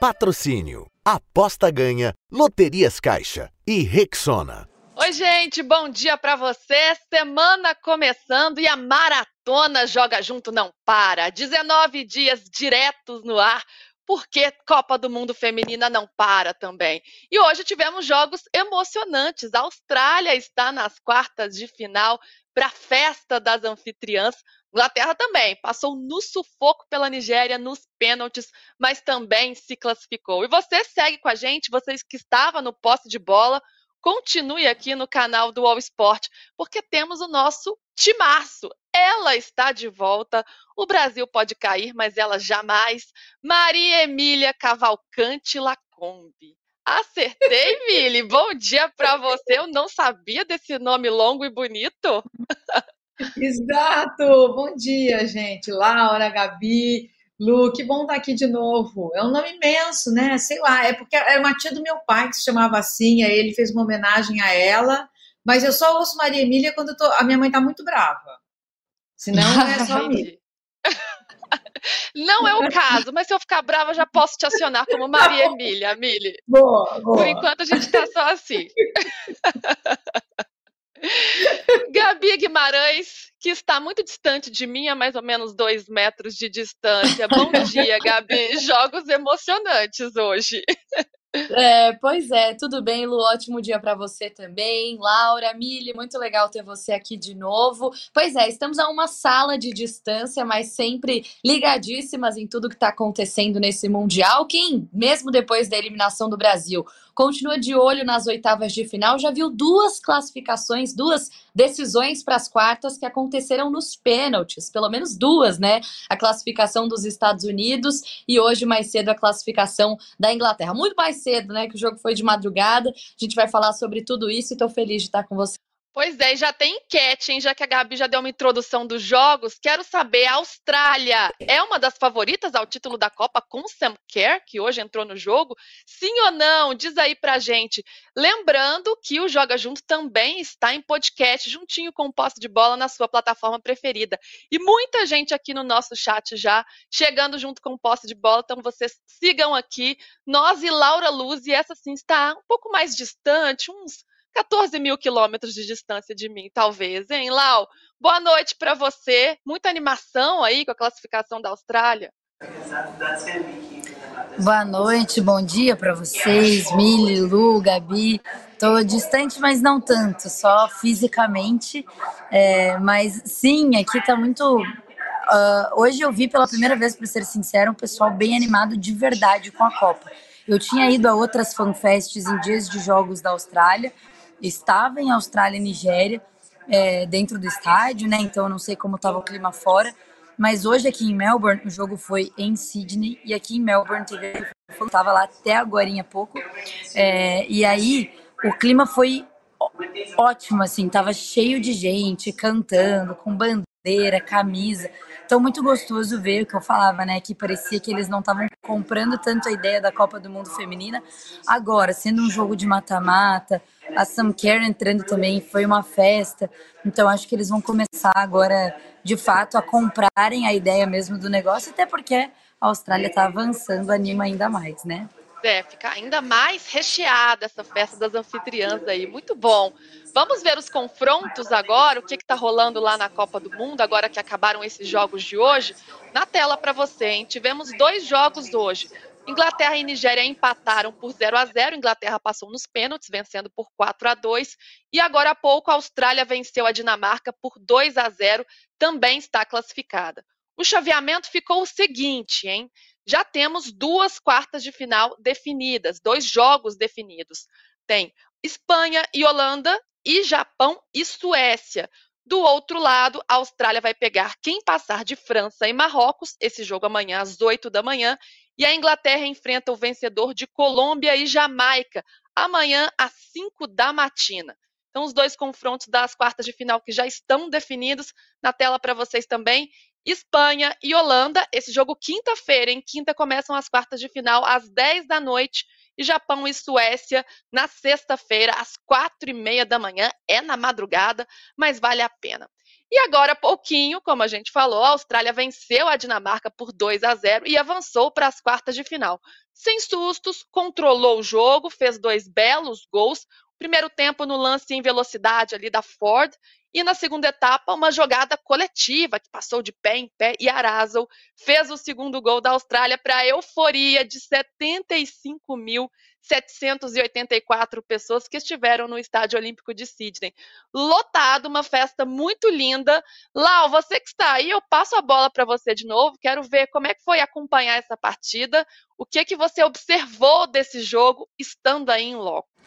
Patrocínio. Aposta ganha. Loterias Caixa. E Rexona. Oi, gente, bom dia para você. Semana começando e a maratona Joga Junto não para. 19 dias diretos no ar porque Copa do Mundo Feminina não para também. E hoje tivemos jogos emocionantes. A Austrália está nas quartas de final para a festa das anfitriãs. Inglaterra também passou no sufoco pela Nigéria nos pênaltis, mas também se classificou. E você segue com a gente, vocês que estavam no posse de bola, continue aqui no canal do All Sport, porque temos o nosso timaço. Ela está de volta. O Brasil pode cair, mas ela jamais. Maria Emília Cavalcante Lacombe. Acertei, Mili. Bom dia para você. Eu não sabia desse nome longo e bonito. Exato. Bom dia, gente. Laura, Gabi, Lu, que bom estar aqui de novo. É um nome imenso, né? Sei lá, é porque era uma tia do meu pai que se chamava assim, aí ele fez uma homenagem a ela, mas eu só ouço Maria Emília quando tô... a minha mãe está muito brava. Senão é só a Não é o caso, mas se eu ficar brava, já posso te acionar como Maria Emília, Mili. Boa, boa. Por enquanto a gente está só assim. Gabi Guimarães, que está muito distante de mim, a mais ou menos dois metros de distância. Bom dia, Gabi. Jogos emocionantes hoje. É, pois é, tudo bem, Lu? Ótimo dia para você também. Laura, Mili, muito legal ter você aqui de novo. Pois é, estamos a uma sala de distância, mas sempre ligadíssimas em tudo que está acontecendo nesse Mundial. Quem, mesmo depois da eliminação do Brasil, continua de olho nas oitavas de final, já viu duas classificações, duas decisões para as quartas que aconteceram nos pênaltis, pelo menos duas, né? A classificação dos Estados Unidos e hoje mais cedo a classificação da Inglaterra. Muito mais cedo, né? Que o jogo foi de madrugada. A gente vai falar sobre tudo isso e estou feliz de estar com você. Pois é, já tem enquete, hein? Já que a Gabi já deu uma introdução dos jogos, quero saber, a Austrália é uma das favoritas ao título da Copa com Sam Kerr, que hoje entrou no jogo? Sim ou não? Diz aí pra gente. Lembrando que o Joga Junto também está em podcast, juntinho com o Posse de Bola na sua plataforma preferida. E muita gente aqui no nosso chat já chegando junto com o Posse de Bola, então vocês sigam aqui. Nós e Laura Luz, e essa sim está um pouco mais distante, uns 14 mil quilômetros de distância de mim, talvez, hein, Lau? Boa noite para você. Muita animação aí com a classificação da Austrália. Boa noite, bom dia para vocês, Mili, Lu, Gabi. Estou distante, mas não tanto, só fisicamente. É, mas sim, aqui está muito. Uh, hoje eu vi pela primeira vez, para ser sincero, um pessoal bem animado de verdade com a Copa. Eu tinha ido a outras fanfests em dias de jogos da Austrália, estava em Austrália e Nigéria, é, dentro do estádio, né? Então eu não sei como estava o clima fora. Mas hoje aqui em Melbourne, o jogo foi em Sydney e aqui em Melbourne teve estava lá até agora há pouco. É, e aí o clima foi ótimo, assim, tava cheio de gente cantando, com bandeira, camisa. Então, muito gostoso ver o que eu falava, né? Que parecia que eles não estavam comprando tanto a ideia da Copa do Mundo Feminina. Agora, sendo um jogo de mata-mata, a Sam Kerr entrando também, foi uma festa. Então acho que eles vão começar agora, de fato, a comprarem a ideia mesmo do negócio, até porque a Austrália está avançando, anima ainda mais, né? É, fica ainda mais recheada essa festa das anfitriãs aí, muito bom. Vamos ver os confrontos agora, o que está rolando lá na Copa do Mundo, agora que acabaram esses jogos de hoje. Na tela para você, hein? Tivemos dois jogos hoje. Inglaterra e Nigéria empataram por 0 a 0. Inglaterra passou nos pênaltis, vencendo por 4 a 2. E agora há pouco a Austrália venceu a Dinamarca por 2 a 0, também está classificada. O chaveamento ficou o seguinte, hein? Já temos duas quartas de final definidas, dois jogos definidos. Tem Espanha e Holanda e Japão e Suécia. Do outro lado, a Austrália vai pegar quem passar de França e Marrocos, esse jogo amanhã às 8 da manhã, e a Inglaterra enfrenta o vencedor de Colômbia e Jamaica, amanhã às 5 da matina. Então, os dois confrontos das quartas de final que já estão definidos na tela para vocês também. Espanha e Holanda, esse jogo quinta-feira, em quinta começam as quartas de final às 10 da noite. E Japão e Suécia na sexta-feira, às quatro e meia da manhã. É na madrugada, mas vale a pena. E agora, pouquinho, como a gente falou, a Austrália venceu a Dinamarca por 2 a 0 e avançou para as quartas de final. Sem sustos, controlou o jogo, fez dois belos gols. Primeiro tempo no lance em velocidade ali da Ford e na segunda etapa, uma jogada coletiva que passou de pé em pé e Arazel fez o segundo gol da Austrália para a euforia de 75.784 pessoas que estiveram no Estádio Olímpico de Sydney. Lotado, uma festa muito linda. Lau, você que está aí, eu passo a bola para você de novo. Quero ver como é que foi acompanhar essa partida, o que que você observou desse jogo estando aí em loco.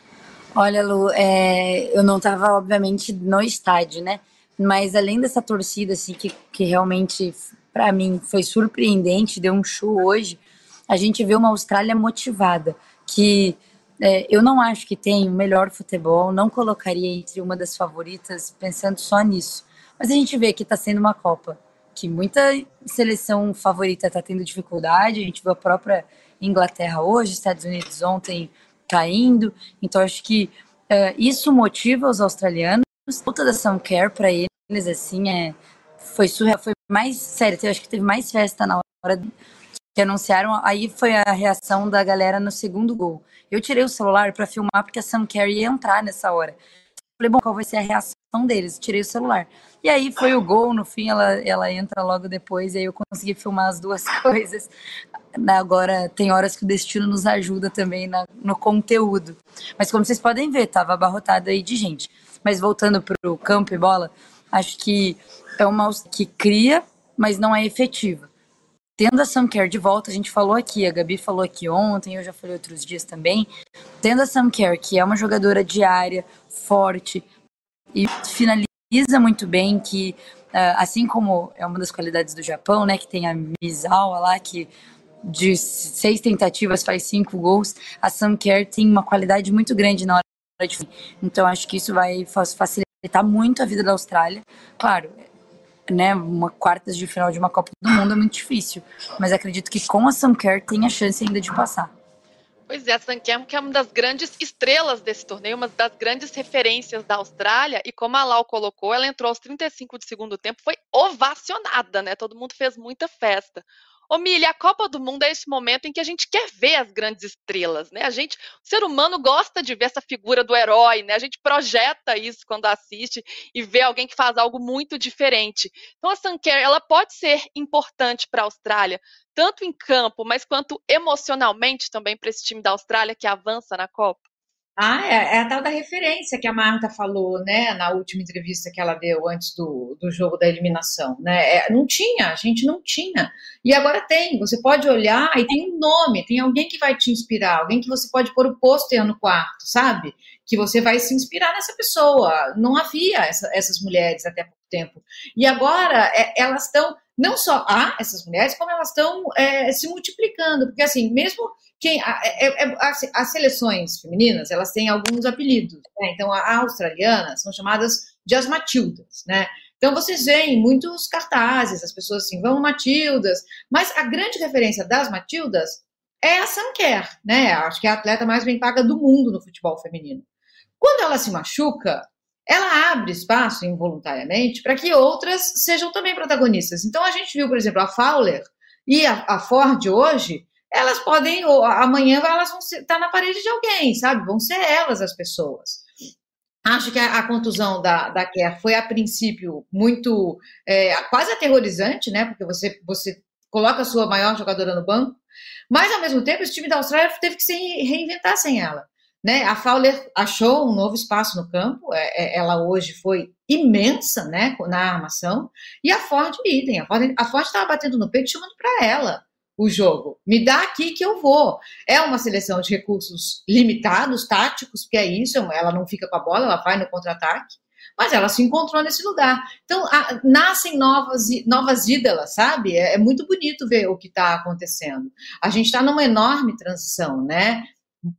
Olha, Lu, é, eu não estava, obviamente, no estádio, né? Mas além dessa torcida, assim, que, que realmente, para mim, foi surpreendente, deu um show hoje, a gente vê uma Austrália motivada, que é, eu não acho que tem o melhor futebol, não colocaria entre uma das favoritas pensando só nisso. Mas a gente vê que está sendo uma Copa, que muita seleção favorita está tendo dificuldade, a gente viu a própria Inglaterra hoje, Estados Unidos ontem caindo. Então, acho que uh, isso motiva os australianos. Puta da Care para eles, assim, é, foi surreal. Foi mais, sério, eu acho que teve mais festa na hora que anunciaram. Aí foi a reação da galera no segundo gol. Eu tirei o celular para filmar porque a Sam Carey ia entrar nessa hora. Falei, bom, qual vai ser a reação deles? Tirei o celular. E aí foi o gol, no fim ela, ela entra logo depois, e aí eu consegui filmar as duas coisas. Agora, tem horas que o destino nos ajuda também na, no conteúdo. Mas como vocês podem ver, tava abarrotado aí de gente. Mas voltando para o campo e bola, acho que é uma que cria, mas não é efetiva. Tendo a Sam Kerr de volta, a gente falou aqui, a Gabi falou aqui ontem, eu já falei outros dias também. Tendo a Sam Kerr, que é uma jogadora diária, forte e finaliza muito bem, que uh, assim como é uma das qualidades do Japão, né, que tem a Misawa lá, que de seis tentativas faz cinco gols, a Sam Kerr tem uma qualidade muito grande na hora de então acho que isso vai facilitar muito a vida da Austrália. Claro, né, uma quartas de final de uma Copa do Mundo é muito difícil, mas acredito que com a Sam Kerr tem a chance ainda de passar. Pois é, a Sankem, que é uma das grandes estrelas desse torneio, uma das grandes referências da Austrália, e como a Lau colocou, ela entrou aos 35 de segundo tempo, foi ovacionada, né? Todo mundo fez muita festa. Ô, Milha, a Copa do Mundo é esse momento em que a gente quer ver as grandes estrelas, né? A gente, o ser humano gosta de ver essa figura do herói, né? A gente projeta isso quando assiste e vê alguém que faz algo muito diferente. Então a Sunker, ela pode ser importante para a Austrália, tanto em campo, mas quanto emocionalmente também para esse time da Austrália que avança na Copa. Ah, é, é, a tal da referência que a Marta falou, né, na última entrevista que ela deu antes do, do jogo da eliminação, né? É, não tinha, a gente não tinha. E agora tem, você pode olhar e tem um nome, tem alguém que vai te inspirar, alguém que você pode pôr o pôster no quarto, sabe? Que você vai se inspirar nessa pessoa. Não havia essa, essas mulheres até pouco tempo. E agora é, elas estão, não só há essas mulheres, como elas estão é, se multiplicando, porque assim, mesmo quem é, é, é, as seleções femininas elas têm alguns apelidos né? então a australiana são chamadas de as Matildas né? Então vocês veem muitos cartazes as pessoas assim vão Matildas mas a grande referência das Matildas é a Sam Kerr né? Acho que é a atleta mais bem paga do mundo no futebol feminino. Quando ela se machuca ela abre espaço involuntariamente para que outras sejam também protagonistas. Então a gente viu por exemplo a Fowler e a, a Ford hoje elas podem, amanhã elas vão estar tá na parede de alguém, sabe? Vão ser elas as pessoas. Acho que a, a contusão da, da Kerr foi, a princípio, muito, é, quase aterrorizante, né? Porque você, você coloca a sua maior jogadora no banco, mas, ao mesmo tempo, esse time da Austrália teve que se reinventar sem ela. Né? A Fowler achou um novo espaço no campo, é, é, ela hoje foi imensa né, na armação, e a Ford idem. A Ford estava batendo no peito chamando para ela o jogo. Me dá aqui que eu vou. É uma seleção de recursos limitados, táticos, porque é isso, ela não fica com a bola, ela vai no contra-ataque, mas ela se encontrou nesse lugar. Então, a, nascem novas, novas ídolas, sabe? É, é muito bonito ver o que está acontecendo. A gente está numa enorme transição, né?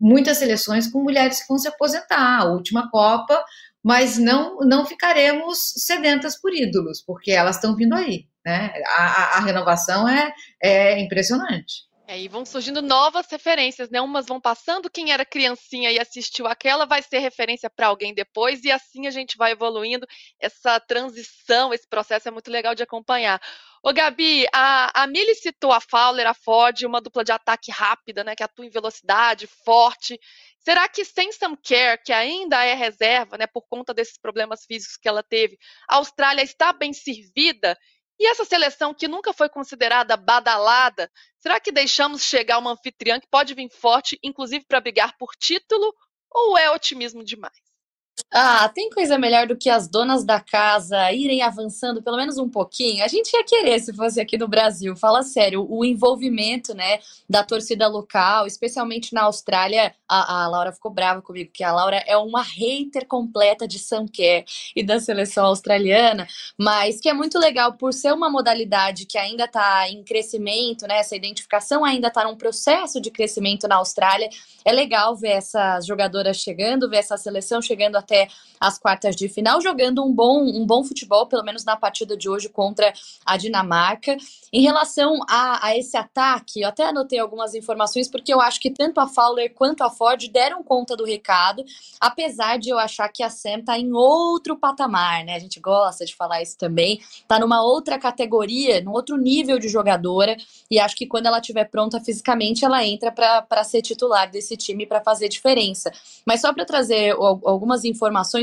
Muitas seleções com mulheres que vão se aposentar. A última Copa, mas não, não ficaremos sedentas por ídolos, porque elas estão vindo aí. Né? A, a, renovação é, é impressionante. É, e vão surgindo novas referências, né? Umas vão passando, quem era criancinha e assistiu aquela vai ser referência para alguém depois, e assim a gente vai evoluindo. Essa transição, esse processo é muito legal de acompanhar. Ô, Gabi, a, a Mili citou a Fowler, a Ford, uma dupla de ataque rápida, né? Que atua em velocidade, forte. Será que sem Sam Kerr, que ainda é reserva, né? Por conta desses problemas físicos que ela teve, a Austrália está bem servida? E essa seleção que nunca foi considerada badalada, será que deixamos chegar uma anfitriã que pode vir forte, inclusive para brigar por título, ou é otimismo demais? Ah, tem coisa melhor do que as donas da casa irem avançando pelo menos um pouquinho? A gente ia querer se fosse aqui no Brasil. Fala sério, o envolvimento, né, da torcida local, especialmente na Austrália. A, a Laura ficou brava comigo, que a Laura é uma hater completa de Sanquer e da seleção australiana, mas que é muito legal por ser uma modalidade que ainda está em crescimento, né? Essa identificação ainda está num processo de crescimento na Austrália. É legal ver essas jogadoras chegando, ver essa seleção chegando até as quartas de final, jogando um bom, um bom futebol, pelo menos na partida de hoje contra a Dinamarca. Em relação a, a esse ataque, eu até anotei algumas informações, porque eu acho que tanto a Fowler quanto a Ford deram conta do recado, apesar de eu achar que a Sam está em outro patamar, né? A gente gosta de falar isso também, está numa outra categoria, num outro nível de jogadora, e acho que quando ela estiver pronta fisicamente, ela entra para ser titular desse time para fazer diferença. Mas só para trazer algumas informações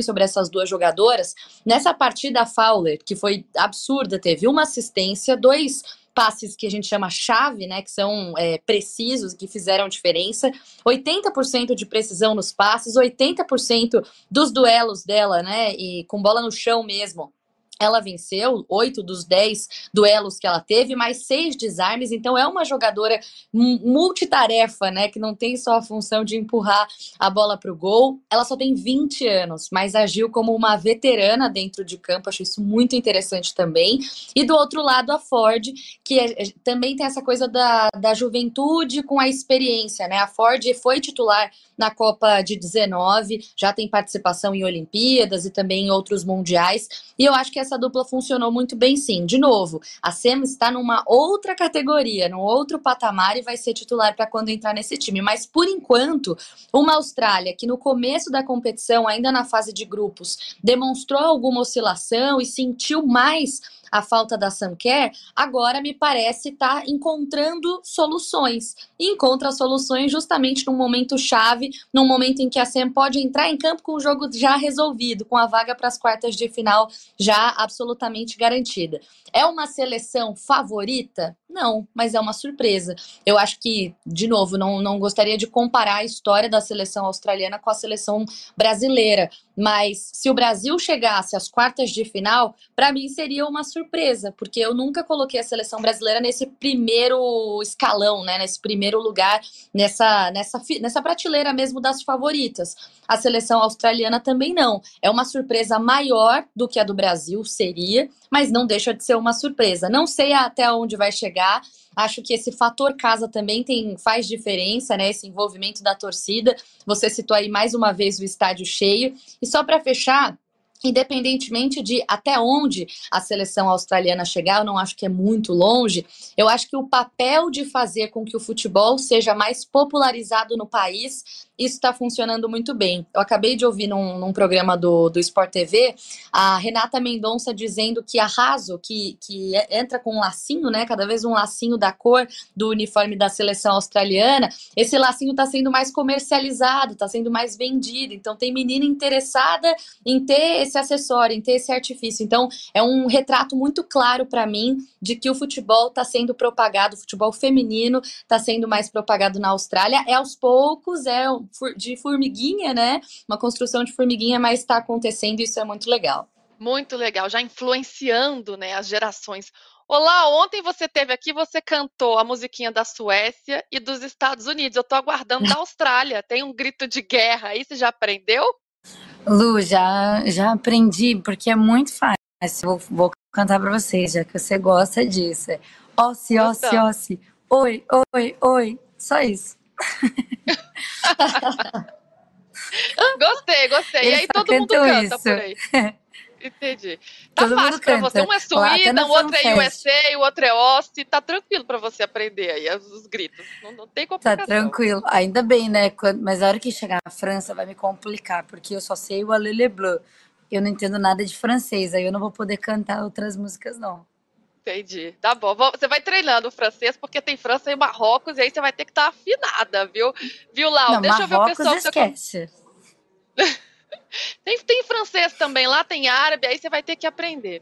sobre essas duas jogadoras, nessa partida a Fowler, que foi absurda, teve uma assistência, dois passes que a gente chama chave, né, que são é, precisos, que fizeram diferença, 80% de precisão nos passes, 80% dos duelos dela, né, e com bola no chão mesmo, ela venceu oito dos dez duelos que ela teve, mais seis desarmes, então é uma jogadora multitarefa, né? Que não tem só a função de empurrar a bola para o gol. Ela só tem 20 anos, mas agiu como uma veterana dentro de campo, acho isso muito interessante também. E do outro lado, a Ford, que é, é, também tem essa coisa da, da juventude com a experiência, né? A Ford foi titular na Copa de 19, já tem participação em Olimpíadas e também em outros mundiais, e eu acho que dupla funcionou muito bem sim. De novo, a Sem está numa outra categoria, num outro patamar e vai ser titular para quando entrar nesse time. Mas por enquanto, uma Austrália que no começo da competição, ainda na fase de grupos, demonstrou alguma oscilação e sentiu mais a falta da Samcare, agora me parece estar tá encontrando soluções. E encontra soluções justamente num momento chave, num momento em que a Sam pode entrar em campo com o jogo já resolvido, com a vaga para as quartas de final já absolutamente garantida. É uma seleção favorita? Não, mas é uma surpresa. Eu acho que, de novo, não, não gostaria de comparar a história da seleção australiana com a seleção brasileira, mas se o Brasil chegasse às quartas de final, para mim seria uma surpresa, porque eu nunca coloquei a seleção brasileira nesse primeiro escalão, né, nesse primeiro lugar, nessa, nessa, nessa prateleira mesmo das favoritas. A seleção australiana também não. É uma surpresa maior do que a do Brasil, seria, mas não deixa de ser uma surpresa. Não sei até onde vai chegar. Acho que esse fator casa também tem faz diferença, né? Esse envolvimento da torcida. Você citou aí mais uma vez o estádio cheio. E só para fechar, independentemente de até onde a seleção australiana chegar, eu não acho que é muito longe. Eu acho que o papel de fazer com que o futebol seja mais popularizado no país isso está funcionando muito bem. Eu acabei de ouvir num, num, programa do, do Sport TV a Renata Mendonça dizendo que a Raso, que, que entra com um lacinho, né? Cada vez um lacinho da cor do uniforme da seleção australiana, esse lacinho está sendo mais comercializado, está sendo mais vendido. Então tem menina interessada em ter esse acessório, em ter esse artifício. Então é um retrato muito claro para mim de que o futebol está sendo propagado, o futebol feminino está sendo mais propagado na Austrália. É aos poucos, é de formiguinha, né? Uma construção de formiguinha, mas está acontecendo e isso é muito legal. Muito legal, já influenciando né, as gerações. Olá, ontem você teve aqui, você cantou a musiquinha da Suécia e dos Estados Unidos. Eu estou aguardando da Austrália. Tem um grito de guerra aí, você já aprendeu? Lu, já, já aprendi, porque é muito fácil. Vou, vou cantar para vocês, já que você gosta disso. É ossi, ossi, ossi. Oi, oi, oi. Só isso. gostei, gostei. e aí todo mundo canta isso. por aí. Entendi. Tá Todo fácil pra você. Um é Suída, o outro é USA, o outro é Austin. Tá tranquilo pra você aprender aí os gritos. Não, não tem tá complicação. Tá tranquilo. Ainda bem, né? Mas a hora que chegar na França vai me complicar, porque eu só sei o Allez le Bleu. Eu não entendo nada de francês, aí eu não vou poder cantar outras músicas, não. Entendi. Tá bom. Você vai treinando o francês, porque tem França e Marrocos, e aí você vai ter que estar tá afinada, viu? Viu, Lau? Não, Deixa Marrocos eu ver o pessoal. Esquece. Você... Tem, tem francês também lá, tem árabe, aí você vai ter que aprender.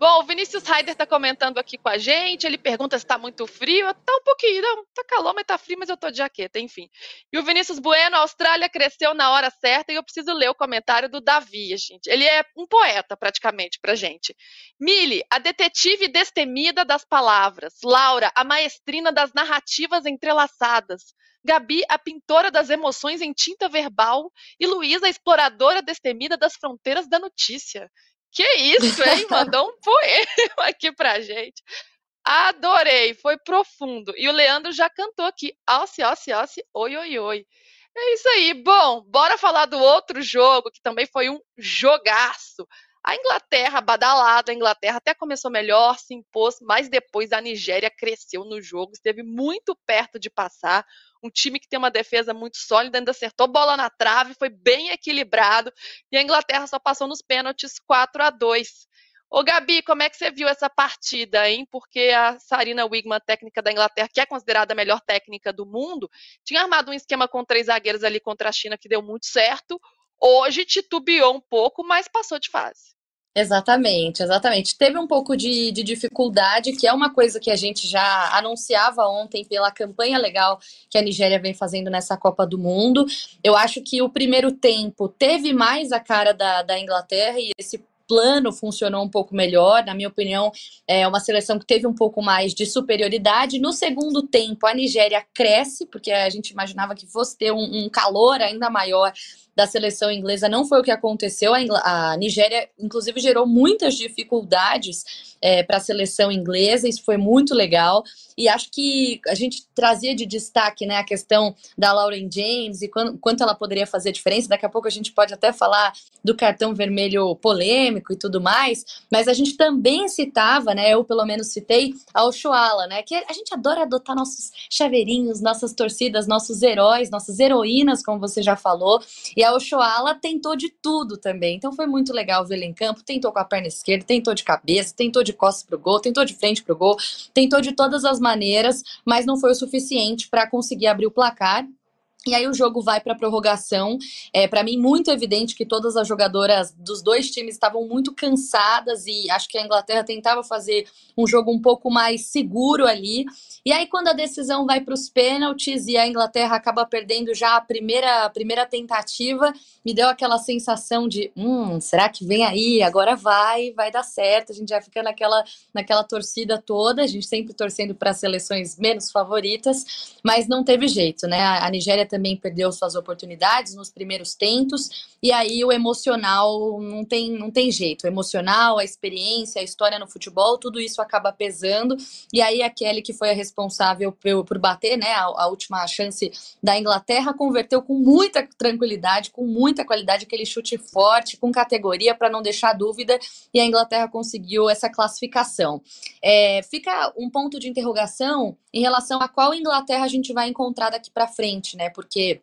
Bom, o Vinícius Ryder está comentando aqui com a gente. Ele pergunta se está muito frio. Tá um pouquinho, não, tá calor, mas tá frio, mas eu tô de jaqueta, enfim. E o Vinícius Bueno, a Austrália cresceu na hora certa e eu preciso ler o comentário do Davi, gente. Ele é um poeta, praticamente, pra gente. Mili, a detetive destemida das palavras. Laura, a maestrina das narrativas entrelaçadas. Gabi, a pintora das emoções em tinta verbal, e Luísa, a exploradora destemida das fronteiras da notícia. Que isso, hein? Mandou um poema aqui pra gente. Adorei, foi profundo. E o Leandro já cantou aqui. Alce, alce, alce, oi, oi, oi. É isso aí. Bom, bora falar do outro jogo, que também foi um jogaço. A Inglaterra, badalada, a Inglaterra até começou melhor, se impôs, mas depois a Nigéria cresceu no jogo, esteve muito perto de passar. Um time que tem uma defesa muito sólida, ainda acertou bola na trave, foi bem equilibrado. E a Inglaterra só passou nos pênaltis 4 a 2 Ô, Gabi, como é que você viu essa partida, hein? Porque a Sarina Wigman, técnica da Inglaterra, que é considerada a melhor técnica do mundo, tinha armado um esquema com três zagueiros ali contra a China que deu muito certo. Hoje titubeou um pouco, mas passou de fase. Exatamente, exatamente. Teve um pouco de, de, dificuldade, que é uma coisa que a gente já anunciava ontem pela campanha legal que a Nigéria vem fazendo nessa Copa do Mundo. Eu acho que o primeiro tempo teve mais a cara da, da Inglaterra e esse plano funcionou um pouco melhor. Na minha opinião, é uma seleção que teve um pouco mais de superioridade. No segundo tempo, a Nigéria cresce, porque a gente imaginava que fosse ter um, um calor ainda maior da seleção inglesa não foi o que aconteceu. A, Nigéria, inclusive, gerou muitas dificuldades é, para a seleção inglesa, isso foi muito legal. E acho que a gente trazia de destaque né, a questão da Lauren James e quanto, quanto ela poderia fazer diferença. Daqui a pouco a gente pode até falar do cartão vermelho polêmico e tudo mais, mas a gente também citava, né? Eu pelo menos citei a Oshoala, né? Que a gente adora adotar nossos chaveirinhos, nossas torcidas, nossos heróis, nossas heroínas, como você já falou. E a Oshoala tentou de tudo também. Então foi muito legal vê-la em campo. Tentou com a perna esquerda, tentou de cabeça, tentou de costas pro gol, tentou de frente pro gol, tentou de todas as maneiras, mas não foi o suficiente para conseguir abrir o placar. E aí o jogo vai para prorrogação. É para mim muito evidente que todas as jogadoras dos dois times estavam muito cansadas e acho que a Inglaterra tentava fazer um jogo um pouco mais seguro ali. E aí quando a decisão vai para os pênaltis e a Inglaterra acaba perdendo já a primeira a primeira tentativa, me deu aquela sensação de, hum, será que vem aí? Agora vai, vai dar certo. A gente já fica naquela naquela torcida toda, a gente sempre torcendo para seleções menos favoritas, mas não teve jeito, né? A Nigéria também perdeu suas oportunidades nos primeiros tentos, e aí o emocional não tem, não tem jeito. O emocional, a experiência, a história no futebol, tudo isso acaba pesando. E aí a Kelly, que foi a responsável por, por bater né, a, a última chance da Inglaterra, converteu com muita tranquilidade, com muita qualidade, aquele chute forte, com categoria, para não deixar dúvida, e a Inglaterra conseguiu essa classificação. É, fica um ponto de interrogação em relação a qual Inglaterra a gente vai encontrar daqui para frente, né? Porque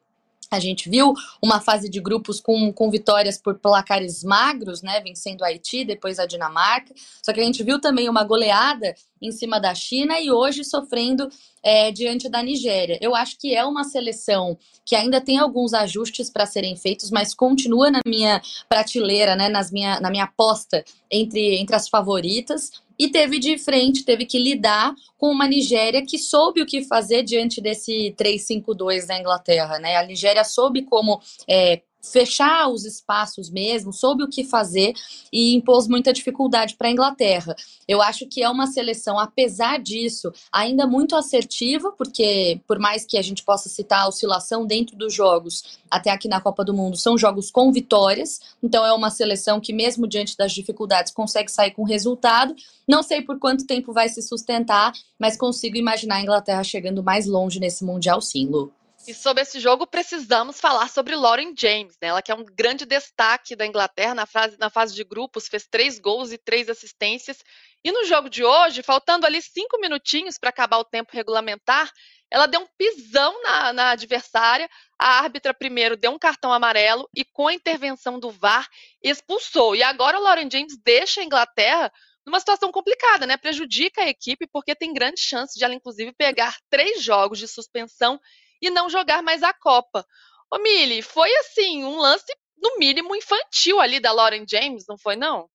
a gente viu uma fase de grupos com, com vitórias por placares magros, né, vencendo a Haiti, depois a Dinamarca. Só que a gente viu também uma goleada em cima da China e hoje sofrendo é, diante da Nigéria. Eu acho que é uma seleção que ainda tem alguns ajustes para serem feitos, mas continua na minha prateleira, né, nas minha, na minha aposta entre, entre as favoritas e teve de frente, teve que lidar com uma Nigéria que soube o que fazer diante desse 3-5-2 da Inglaterra, né? A Nigéria soube como é, fechar os espaços mesmo, soube o que fazer e impôs muita dificuldade para a Inglaterra. Eu acho que é uma seleção, apesar disso, ainda muito assertiva, porque por mais que a gente possa citar a oscilação dentro dos jogos, até aqui na Copa do Mundo, são jogos com vitórias, então é uma seleção que mesmo diante das dificuldades consegue sair com resultado. Não sei por quanto tempo vai se sustentar, mas consigo imaginar a Inglaterra chegando mais longe nesse mundial sim, Lu. E sobre esse jogo, precisamos falar sobre Lauren James, né? Ela que é um grande destaque da Inglaterra na fase, na fase de grupos, fez três gols e três assistências. E no jogo de hoje, faltando ali cinco minutinhos para acabar o tempo regulamentar, ela deu um pisão na, na, adversária. A árbitra primeiro deu um cartão amarelo e, com a intervenção do VAR, expulsou. E agora o Lauren James deixa a Inglaterra numa situação complicada, né? Prejudica a equipe porque tem grande chance de ela, inclusive, pegar três jogos de suspensão e não jogar mais a Copa. Ô, Mili, foi assim, um lance, no mínimo, infantil ali da Lauren James, não foi, não?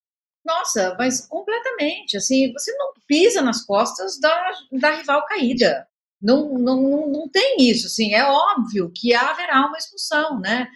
Nossa, mas completamente. Assim, você não pisa nas costas da, da rival caída. Não, não, não, não tem isso. Assim, é óbvio que haverá uma expulsão, né?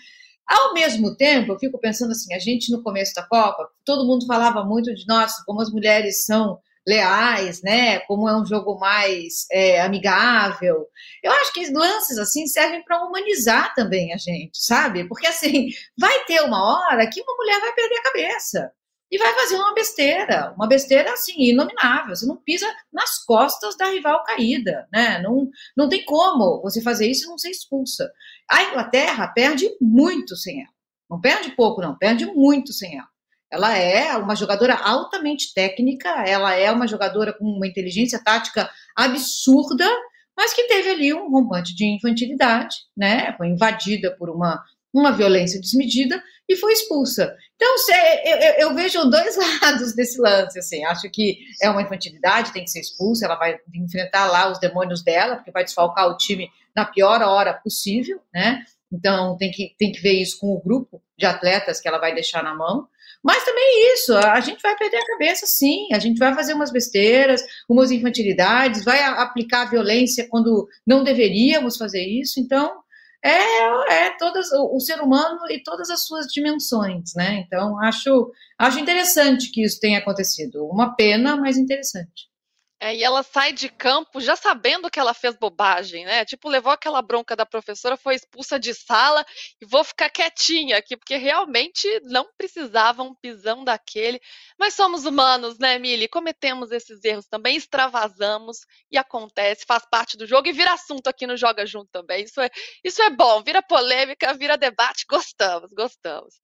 Ao mesmo tempo, eu fico pensando assim: a gente no começo da Copa, todo mundo falava muito de nossa, como as mulheres são leais, né? Como é um jogo mais é, amigável. Eu acho que lances assim servem para humanizar também a gente, sabe? Porque assim, vai ter uma hora que uma mulher vai perder a cabeça e vai fazer uma besteira, uma besteira assim, inominável. Você não pisa nas costas da rival caída, né? Não, não tem como você fazer isso e não ser expulsa. A Inglaterra perde muito sem ela. Não perde pouco, não, perde muito sem ela. Ela é uma jogadora altamente técnica, ela é uma jogadora com uma inteligência tática absurda, mas que teve ali um rompante de infantilidade, né? Foi invadida por uma, uma violência desmedida e foi expulsa. Então, eu, eu, eu, vejo dois lados desse lance, assim, acho que é uma infantilidade, tem que ser expulsa, ela vai enfrentar lá os demônios dela, porque vai desfalcar o time na pior hora possível, né? Então, tem que, tem que ver isso com o grupo de atletas que ela vai deixar na mão. Mas também isso, a gente vai perder a cabeça, sim. A gente vai fazer umas besteiras, umas infantilidades, vai aplicar violência quando não deveríamos fazer isso. Então, é, é todas, o, o ser humano e todas as suas dimensões, né? Então, acho, acho interessante que isso tenha acontecido. Uma pena, mas interessante. É, e ela sai de campo já sabendo que ela fez bobagem, né? Tipo, levou aquela bronca da professora, foi expulsa de sala e vou ficar quietinha aqui, porque realmente não precisava um pisão daquele. Mas somos humanos, né, Mili? Cometemos esses erros também, extravasamos e acontece, faz parte do jogo e vira assunto aqui no Joga Junto também. Isso é, isso é bom, vira polêmica, vira debate, gostamos, gostamos.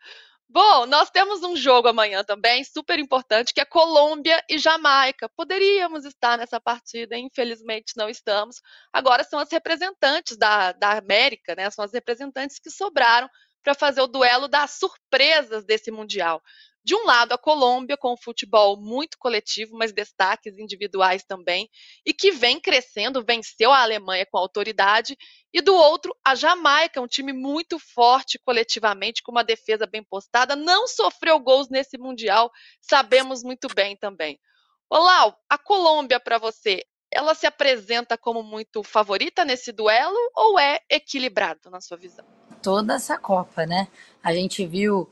Bom, nós temos um jogo amanhã também, super importante, que é Colômbia e Jamaica. Poderíamos estar nessa partida, infelizmente não estamos. Agora são as representantes da, da América, né? São as representantes que sobraram para fazer o duelo das surpresas desse Mundial. De um lado, a Colômbia, com um futebol muito coletivo, mas destaques individuais também, e que vem crescendo, venceu a Alemanha com autoridade. E do outro, a Jamaica, um time muito forte coletivamente, com uma defesa bem postada, não sofreu gols nesse Mundial, sabemos muito bem também. Olá, a Colômbia para você, ela se apresenta como muito favorita nesse duelo ou é equilibrado na sua visão? Toda essa Copa, né? A gente viu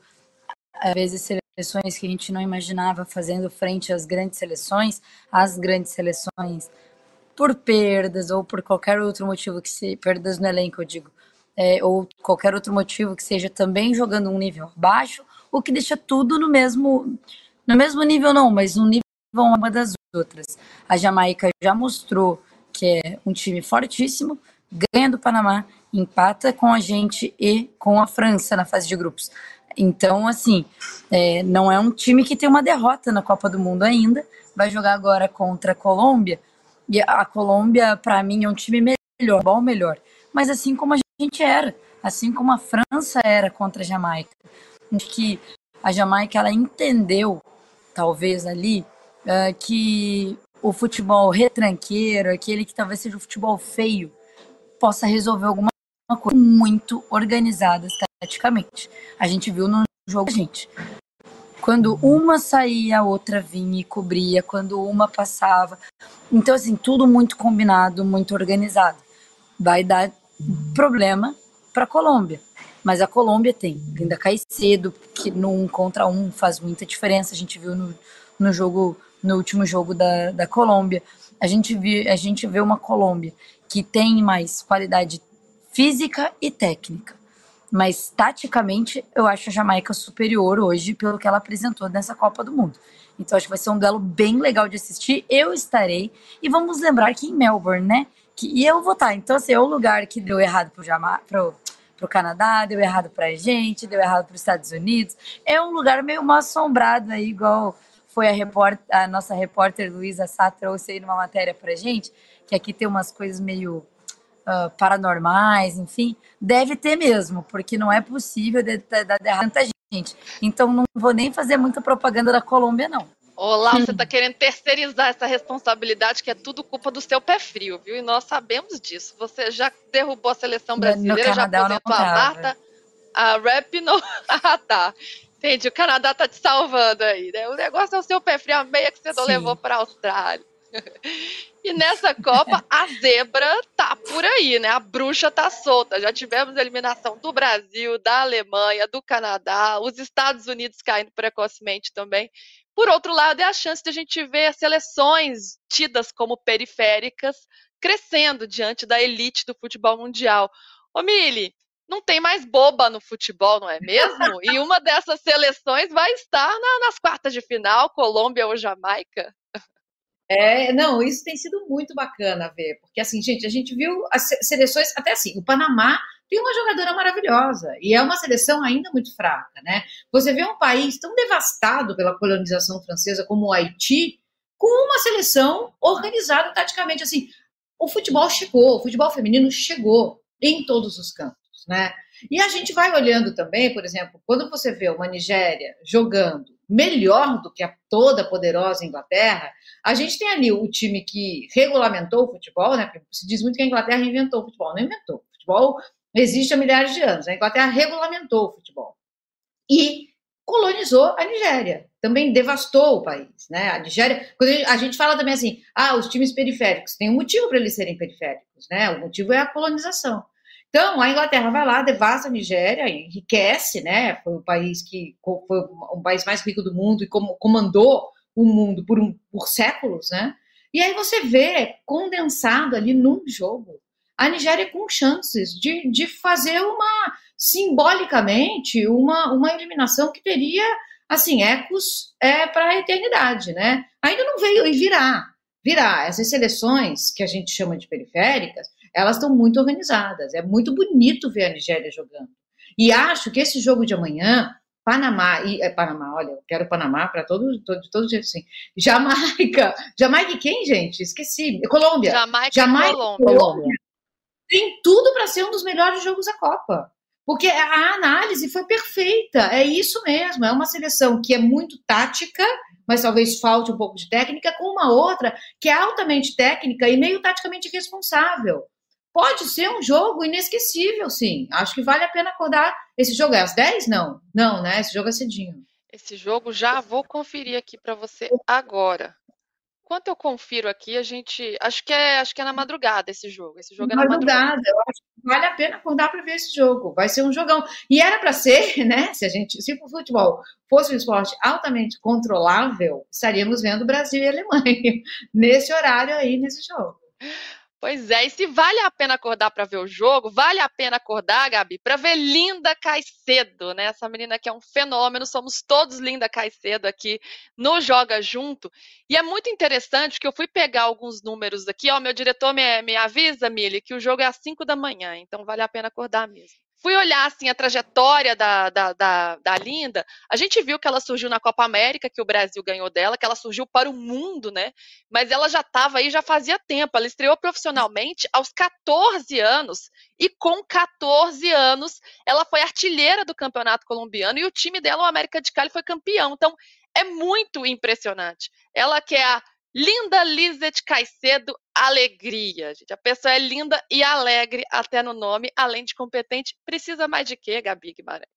às vezes seleções que a gente não imaginava fazendo frente às grandes seleções, às grandes seleções por perdas ou por qualquer outro motivo que se perdas no elenco, eu digo, é, ou qualquer outro motivo que seja também jogando um nível abaixo, o que deixa tudo no mesmo no mesmo nível não, mas no nível uma das outras. A Jamaica já mostrou que é um time fortíssimo, ganha do Panamá, empata com a gente e com a França na fase de grupos. Então, assim, é, não é um time que tem uma derrota na Copa do Mundo ainda. Vai jogar agora contra a Colômbia. E a Colômbia, para mim, é um time melhor, bom melhor. Mas assim como a gente era, assim como a França era contra a Jamaica. Que a Jamaica ela entendeu, talvez ali, uh, que o futebol retranqueiro, aquele que talvez seja o futebol feio, possa resolver alguma coisa muito organizada taticamente. A gente viu no jogo gente. Quando uma saía, a outra vinha e cobria, quando uma passava. Então, assim, tudo muito combinado, muito organizado. Vai dar problema para a Colômbia. Mas a Colômbia tem ainda cai cedo, que no um contra um faz muita diferença. A gente viu no, no jogo, no último jogo da, da Colômbia. A gente, viu, a gente vê uma Colômbia que tem mais qualidade física e técnica mas taticamente eu acho a Jamaica superior hoje pelo que ela apresentou nessa Copa do Mundo. Então acho que vai ser um duelo bem legal de assistir. Eu estarei e vamos lembrar que em Melbourne, né, e eu vou estar. Então, assim, é o lugar que deu errado pro, Jama, pro, pro Canadá, deu errado pra gente, deu errado para os Estados Unidos. É um lugar meio mal assombrado aí, igual foi a, repórter, a nossa repórter Luísa Sá trouxe aí numa matéria pra gente, que aqui tem umas coisas meio uh, paranormais, enfim. Deve ter mesmo, porque não é possível dar tanta gente. Então não vou nem fazer muita propaganda da Colômbia, não. Olá, você está querendo terceirizar essa responsabilidade, que é tudo culpa do seu pé frio, viu? E nós sabemos disso. Você já derrubou a seleção brasileira, já aposentou a Marta, a Rap não. ah, tá. Entendi, o Canadá tá te salvando aí, né? O negócio é o seu pé frio, a meia que você não Sim. levou para a Austrália. E nessa Copa, a zebra por aí, né? A bruxa tá solta. Já tivemos eliminação do Brasil, da Alemanha, do Canadá, os Estados Unidos caindo precocemente também. Por outro lado, é a chance de a gente ver seleções tidas como periféricas crescendo diante da elite do futebol mundial. Ô, Mili, não tem mais boba no futebol, não é mesmo? E uma dessas seleções vai estar na, nas quartas de final, Colômbia ou Jamaica. É, não, isso tem sido muito bacana ver, porque assim, gente, a gente viu as seleções, até assim, o Panamá tem uma jogadora maravilhosa e é uma seleção ainda muito fraca, né? Você vê um país tão devastado pela colonização francesa como o Haiti, com uma seleção organizada taticamente, assim, o futebol chegou, o futebol feminino chegou em todos os campos, né? E a gente vai olhando também, por exemplo, quando você vê uma Nigéria jogando melhor do que a toda poderosa Inglaterra, a gente tem ali o time que regulamentou o futebol, né? Porque se diz muito que a Inglaterra inventou o futebol, não inventou. O futebol existe há milhares de anos. A Inglaterra regulamentou o futebol e colonizou a Nigéria, também devastou o país, né? A Nigéria, a gente fala também assim, ah, os times periféricos, tem um motivo para eles serem periféricos, né? O motivo é a colonização. Então, a Inglaterra vai lá, devasta a Nigéria, enriquece, né? Foi o país que foi o país mais rico do mundo e comandou o mundo por, um, por séculos, né? E aí você vê condensado ali num jogo a Nigéria com chances de, de fazer uma, simbolicamente, uma, uma eliminação que teria, assim, ecos é, para a eternidade, né? Ainda não veio e virá, virá. Essas seleções que a gente chama de periféricas, elas estão muito organizadas. É muito bonito ver a Nigéria jogando. E acho que esse jogo de amanhã, Panamá, e é, Panamá, olha, eu quero Panamá para todo, todo, todo jeito assim. Jamaica, Jamaica e quem, gente? Esqueci. Colômbia. Jamaica, Jamaica Colômbia. Colômbia. Tem tudo para ser um dos melhores jogos da Copa. Porque a análise foi perfeita, é isso mesmo. É uma seleção que é muito tática, mas talvez falte um pouco de técnica, com uma outra que é altamente técnica e meio taticamente responsável. Pode ser um jogo inesquecível, sim. Acho que vale a pena acordar. Esse jogo é às 10? Não. Não, né? Esse jogo é cedinho. Esse jogo já vou conferir aqui para você agora. Enquanto eu confiro aqui, a gente. Acho que é, acho que é na madrugada esse jogo. Esse jogo é na madrugada. madrugada. Eu acho que vale a pena acordar para ver esse jogo. Vai ser um jogão. E era para ser, né? Se a gente, se o futebol fosse um esporte altamente controlável, estaríamos vendo Brasil e Alemanha nesse horário aí, nesse jogo. Pois é, e se vale a pena acordar para ver o jogo, vale a pena acordar, Gabi, para ver Linda Caicedo, né? Essa menina que é um fenômeno, somos todos Linda Caicedo aqui no Joga Junto. E é muito interessante que eu fui pegar alguns números aqui, ó, meu diretor me, me avisa, Mili, que o jogo é às 5 da manhã, então vale a pena acordar mesmo fui olhar assim a trajetória da, da, da, da, Linda, a gente viu que ela surgiu na Copa América, que o Brasil ganhou dela, que ela surgiu para o mundo, né? Mas ela já estava aí já fazia tempo. Ela estreou profissionalmente aos 14 anos e com 14 anos ela foi artilheira do Campeonato Colombiano e o time dela, o América de Cali, foi campeão. Então é muito impressionante. Ela que é a Linda Lizet Caicedo Alegria. Gente, a pessoa é linda e alegre até no nome, além de competente. Precisa mais de quê, Gabi Guimarães?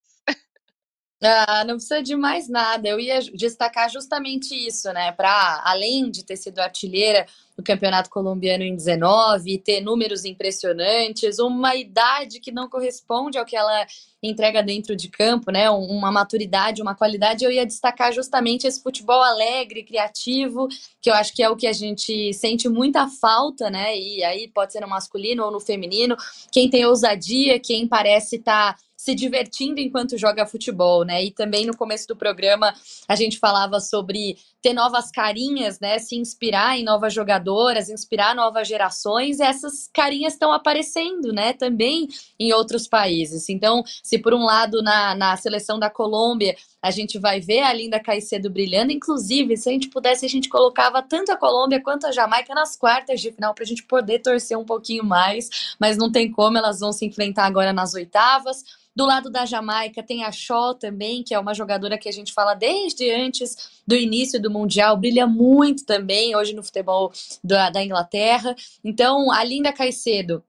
Ah, não precisa de mais nada. Eu ia destacar justamente isso, né? Para além de ter sido artilheira no Campeonato Colombiano em 19 e ter números impressionantes, uma idade que não corresponde ao que ela entrega dentro de campo, né? Uma maturidade, uma qualidade. Eu ia destacar justamente esse futebol alegre, criativo, que eu acho que é o que a gente sente muita falta, né? E aí pode ser no masculino ou no feminino. Quem tem ousadia, quem parece estar. Tá se divertindo enquanto joga futebol, né? E também no começo do programa a gente falava sobre ter novas carinhas, né? Se inspirar em novas jogadoras, inspirar novas gerações. essas carinhas estão aparecendo, né? Também em outros países. Então, se por um lado na, na seleção da Colômbia a gente vai ver a Linda Caicedo brilhando, inclusive, se a gente pudesse, a gente colocava tanto a Colômbia quanto a Jamaica nas quartas de final para a gente poder torcer um pouquinho mais, mas não tem como, elas vão se enfrentar agora nas oitavas. Do lado da Jamaica tem a Shaw também, que é uma jogadora que a gente fala desde antes do início do Mundial, brilha muito também hoje no futebol da, da Inglaterra. Então, a Linda Caicedo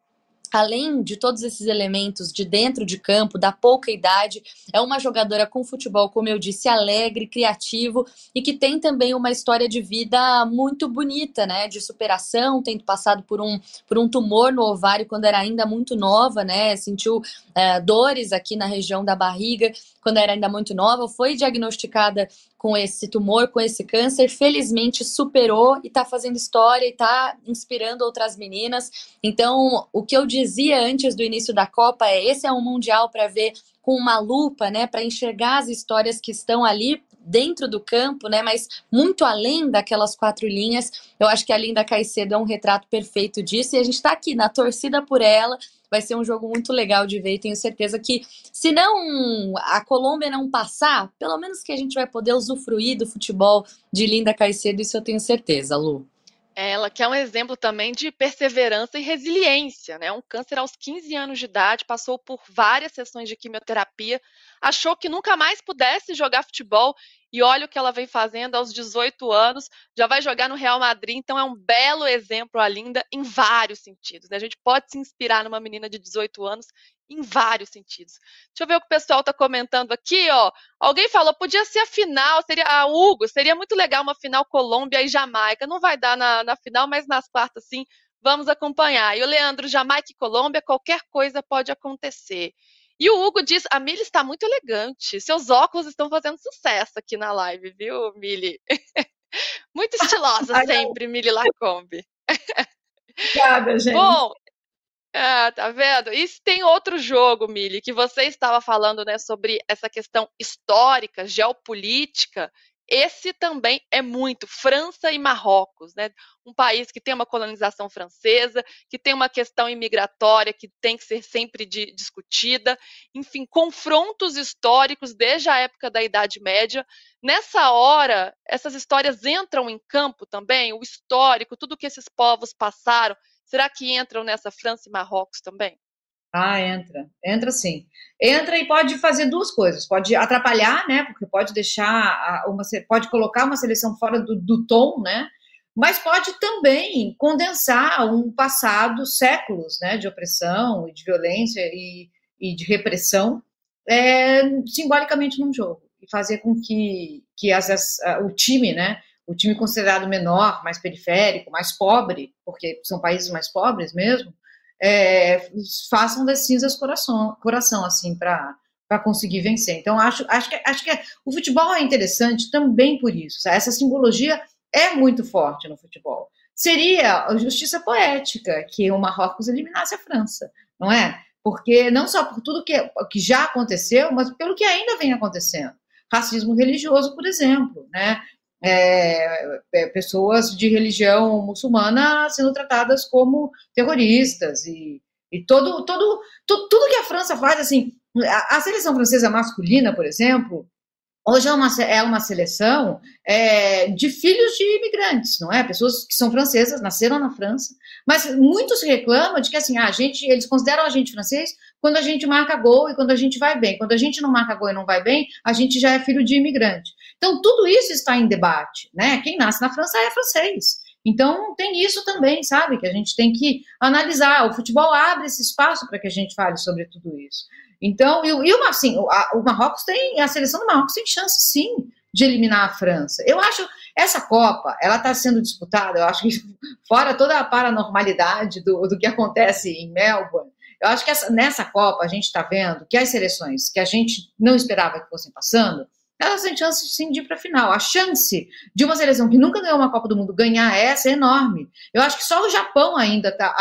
além de todos esses elementos de dentro de campo, da pouca idade, é uma jogadora com futebol, como eu disse, alegre, criativo e que tem também uma história de vida muito bonita, né? De superação, tendo passado por um, por um tumor no ovário quando era ainda muito nova, né? Sentiu é, dores aqui na região da barriga quando era ainda muito nova, foi diagnosticada com esse tumor, com esse câncer, felizmente superou e está fazendo história e está inspirando outras meninas. Então, o que eu dizia antes do início da Copa é: esse é um mundial para ver com uma lupa, né, para enxergar as histórias que estão ali dentro do campo, né, mas muito além daquelas quatro linhas. Eu acho que a Linda Caicedo é um retrato perfeito disso e a gente está aqui na torcida por ela. Vai ser um jogo muito legal de ver e tenho certeza que, se não a Colômbia não passar, pelo menos que a gente vai poder usufruir do futebol de Linda Caicedo, isso eu tenho certeza, Lu. Ela que é um exemplo também de perseverança e resiliência, né? Um câncer aos 15 anos de idade, passou por várias sessões de quimioterapia, achou que nunca mais pudesse jogar futebol e olha o que ela vem fazendo aos 18 anos, já vai jogar no Real Madrid, então é um belo exemplo a Linda em vários sentidos. Né? A gente pode se inspirar numa menina de 18 anos em vários sentidos. Deixa eu ver o que o pessoal está comentando aqui, ó. Alguém falou, podia ser a final, seria a ah, Hugo, seria muito legal uma final Colômbia e Jamaica. Não vai dar na, na final, mas nas quartas sim. Vamos acompanhar. E o Leandro, Jamaica e Colômbia, qualquer coisa pode acontecer. E o Hugo diz: a Mili está muito elegante. Seus óculos estão fazendo sucesso aqui na live, viu, Mili? muito estilosa sempre, Mili Lacombe. Obrigada, gente. Bom, é, tá vendo? E tem outro jogo, Mili, que você estava falando, né, sobre essa questão histórica, geopolítica, esse também é muito França e Marrocos, né? Um país que tem uma colonização francesa, que tem uma questão imigratória que tem que ser sempre de, discutida, enfim, confrontos históricos desde a época da Idade Média. Nessa hora, essas histórias entram em campo também, o histórico, tudo que esses povos passaram. Será que entram nessa França e Marrocos também? Ah, entra, entra sim. Entra e pode fazer duas coisas. Pode atrapalhar, né? Porque pode deixar uma, pode colocar uma seleção fora do, do tom, né? Mas pode também condensar um passado, séculos, né? De opressão, de violência e, e de repressão, é, simbolicamente num jogo e fazer com que, que as, as, o time, né? O time considerado menor, mais periférico, mais pobre, porque são países mais pobres mesmo, é, façam das cinzas coração, coração assim, para para conseguir vencer. Então, acho, acho, que, acho que o futebol é interessante também por isso. Sabe? Essa simbologia é muito forte no futebol. Seria a justiça poética que o Marrocos eliminasse a França, não é? Porque não só por tudo que, que já aconteceu, mas pelo que ainda vem acontecendo. Racismo religioso, por exemplo, né? É, é, pessoas de religião muçulmana sendo tratadas como terroristas e, e todo, todo, todo, tudo que a França faz, assim, a, a seleção francesa masculina, por exemplo, Hoje é uma, é uma seleção é, de filhos de imigrantes, não é? Pessoas que são francesas, nasceram na França, mas muitos reclamam de que assim, a gente, eles consideram a gente francês quando a gente marca gol e quando a gente vai bem. Quando a gente não marca gol e não vai bem, a gente já é filho de imigrante. Então, tudo isso está em debate, né? Quem nasce na França é francês. Então, tem isso também, sabe? Que a gente tem que analisar. O futebol abre esse espaço para que a gente fale sobre tudo isso. Então, e, e uma, assim, o, a, o Marrocos tem, a seleção do Marrocos tem chance, sim, de eliminar a França. Eu acho, essa Copa, ela está sendo disputada, eu acho que fora toda a paranormalidade do, do que acontece em Melbourne, Eu acho que essa, nessa Copa a gente está vendo que as seleções que a gente não esperava que fossem passando, elas têm chance de ir para a final. A chance de uma seleção que nunca ganhou uma Copa do Mundo ganhar essa é enorme. Eu acho que só o Japão ainda tá,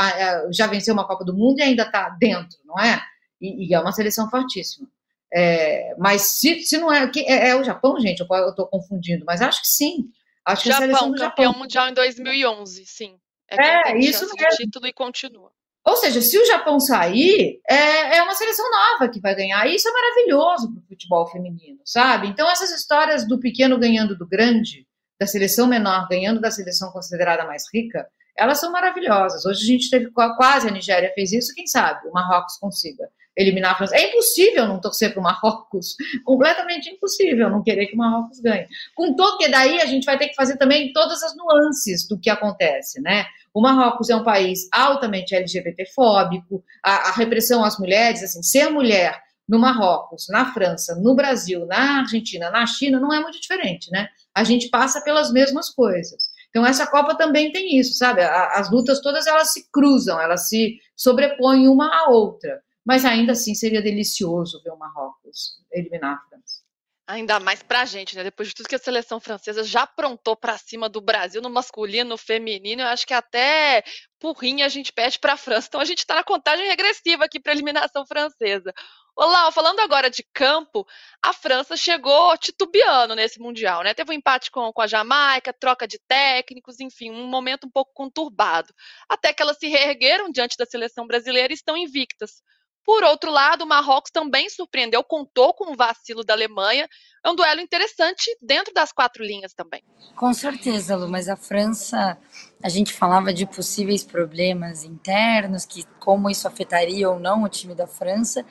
já venceu uma Copa do Mundo e ainda está dentro, não é? E, e, é uma seleção fortíssima. É, mas se, se não é, é, é o Japão, gente, eu estou confundindo, mas acho que sim. Acho que Japão, a seleção do campeão Japão. mundial em 2011, sim. É, é isso mesmo. Título e continua. Ou seja, se o Japão sair, é, é uma seleção nova que vai ganhar. E isso é maravilhoso para o futebol feminino, sabe? Então, essas histórias do pequeno ganhando do grande, da seleção menor ganhando da seleção considerada mais rica, elas são maravilhosas. Hoje a gente teve quase a Nigéria fez isso, quem sabe o Marrocos consiga eliminar a França. É impossível não torcer para o Marrocos, completamente impossível não querer que o Marrocos ganhe. Com todo que daí a gente vai ter que fazer também todas as nuances do que acontece, né? O Marrocos é um país altamente LGBTfóbico, a, a repressão às mulheres, assim, ser mulher no Marrocos, na França, no Brasil, na Argentina, na China, não é muito diferente, né? A gente passa pelas mesmas coisas. Então, essa Copa também tem isso, sabe? As lutas todas elas se cruzam, elas se sobrepõem uma à outra mas ainda assim seria delicioso ver o Marrocos eliminar a França. Ainda mais pra gente, né? Depois de tudo que a seleção francesa já aprontou para cima do Brasil no masculino, no feminino, eu acho que até porrinha a gente pede para a França. Então a gente está na contagem regressiva aqui para a eliminação francesa. Olá, falando agora de campo, a França chegou titubeando nesse Mundial, né? Teve um empate com, com a Jamaica, troca de técnicos, enfim, um momento um pouco conturbado. Até que elas se reergueram diante da seleção brasileira e estão invictas. Por outro lado, o Marrocos também surpreendeu, contou com o vacilo da Alemanha. É um duelo interessante dentro das quatro linhas também. Com certeza, Lu, mas a França, a gente falava de possíveis problemas internos, que como isso afetaria ou não o time da França,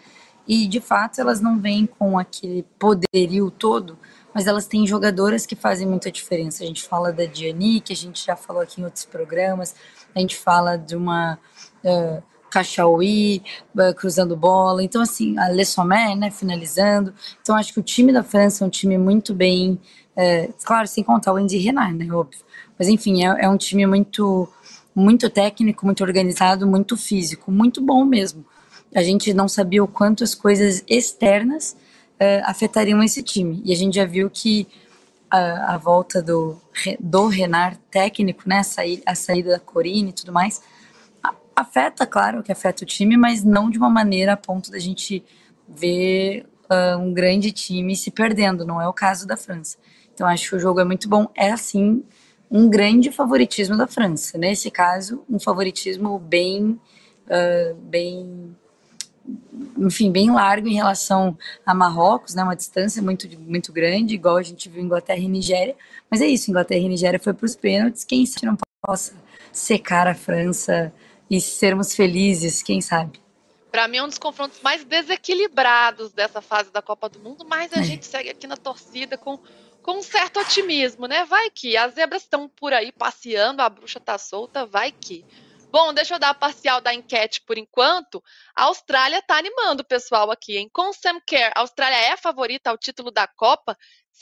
e de fato elas não vêm com aquele poderio todo, mas elas têm jogadoras que fazem muita diferença. A gente fala da Diani, que a gente já falou aqui em outros programas, a gente fala de uma. Uh, Cachauí eh, cruzando bola. Então, assim, a Le Sommer, né, finalizando. Então, acho que o time da França é um time muito bem. É, claro, sem contar o Andy Renard, né, óbvio. Mas, enfim, é, é um time muito, muito técnico, muito organizado, muito físico, muito bom mesmo. A gente não sabia o quanto as coisas externas uh, afetariam esse time. E a gente já viu que a, a volta do, do Renard técnico, né, a, saída, a saída da Corine e tudo mais, afeta, claro que afeta o time, mas não de uma maneira a ponto da gente ver uh, um grande time se perdendo, não é o caso da França. Então acho que o jogo é muito bom, é assim um grande favoritismo da França. Nesse caso, um favoritismo bem, uh, bem, enfim, bem largo em relação a Marrocos, né? Uma distância muito, muito grande, igual a gente viu Inglaterra e Nigéria. Mas é isso, Inglaterra e Nigéria foi para os pênaltis. Quem sabe não possa secar a França e sermos felizes, quem sabe. Para mim é um dos confrontos mais desequilibrados dessa fase da Copa do Mundo, mas a é. gente segue aqui na torcida com, com um certo otimismo, né? Vai que as zebras estão por aí passeando, a bruxa tá solta, vai que. Bom, deixa eu dar a parcial da enquete por enquanto. A Austrália tá animando o pessoal aqui, hein? Com Sam Kerr, a Austrália é a favorita ao título da Copa?